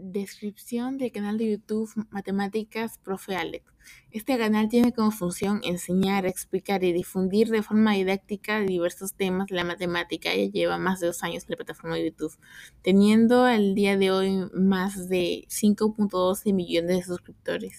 Descripción del canal de YouTube Matemáticas Profe Alex. Este canal tiene como función enseñar, explicar y difundir de forma didáctica diversos temas de la matemática. Ya lleva más de dos años en la plataforma de YouTube, teniendo al día de hoy más de 5.12 millones de suscriptores.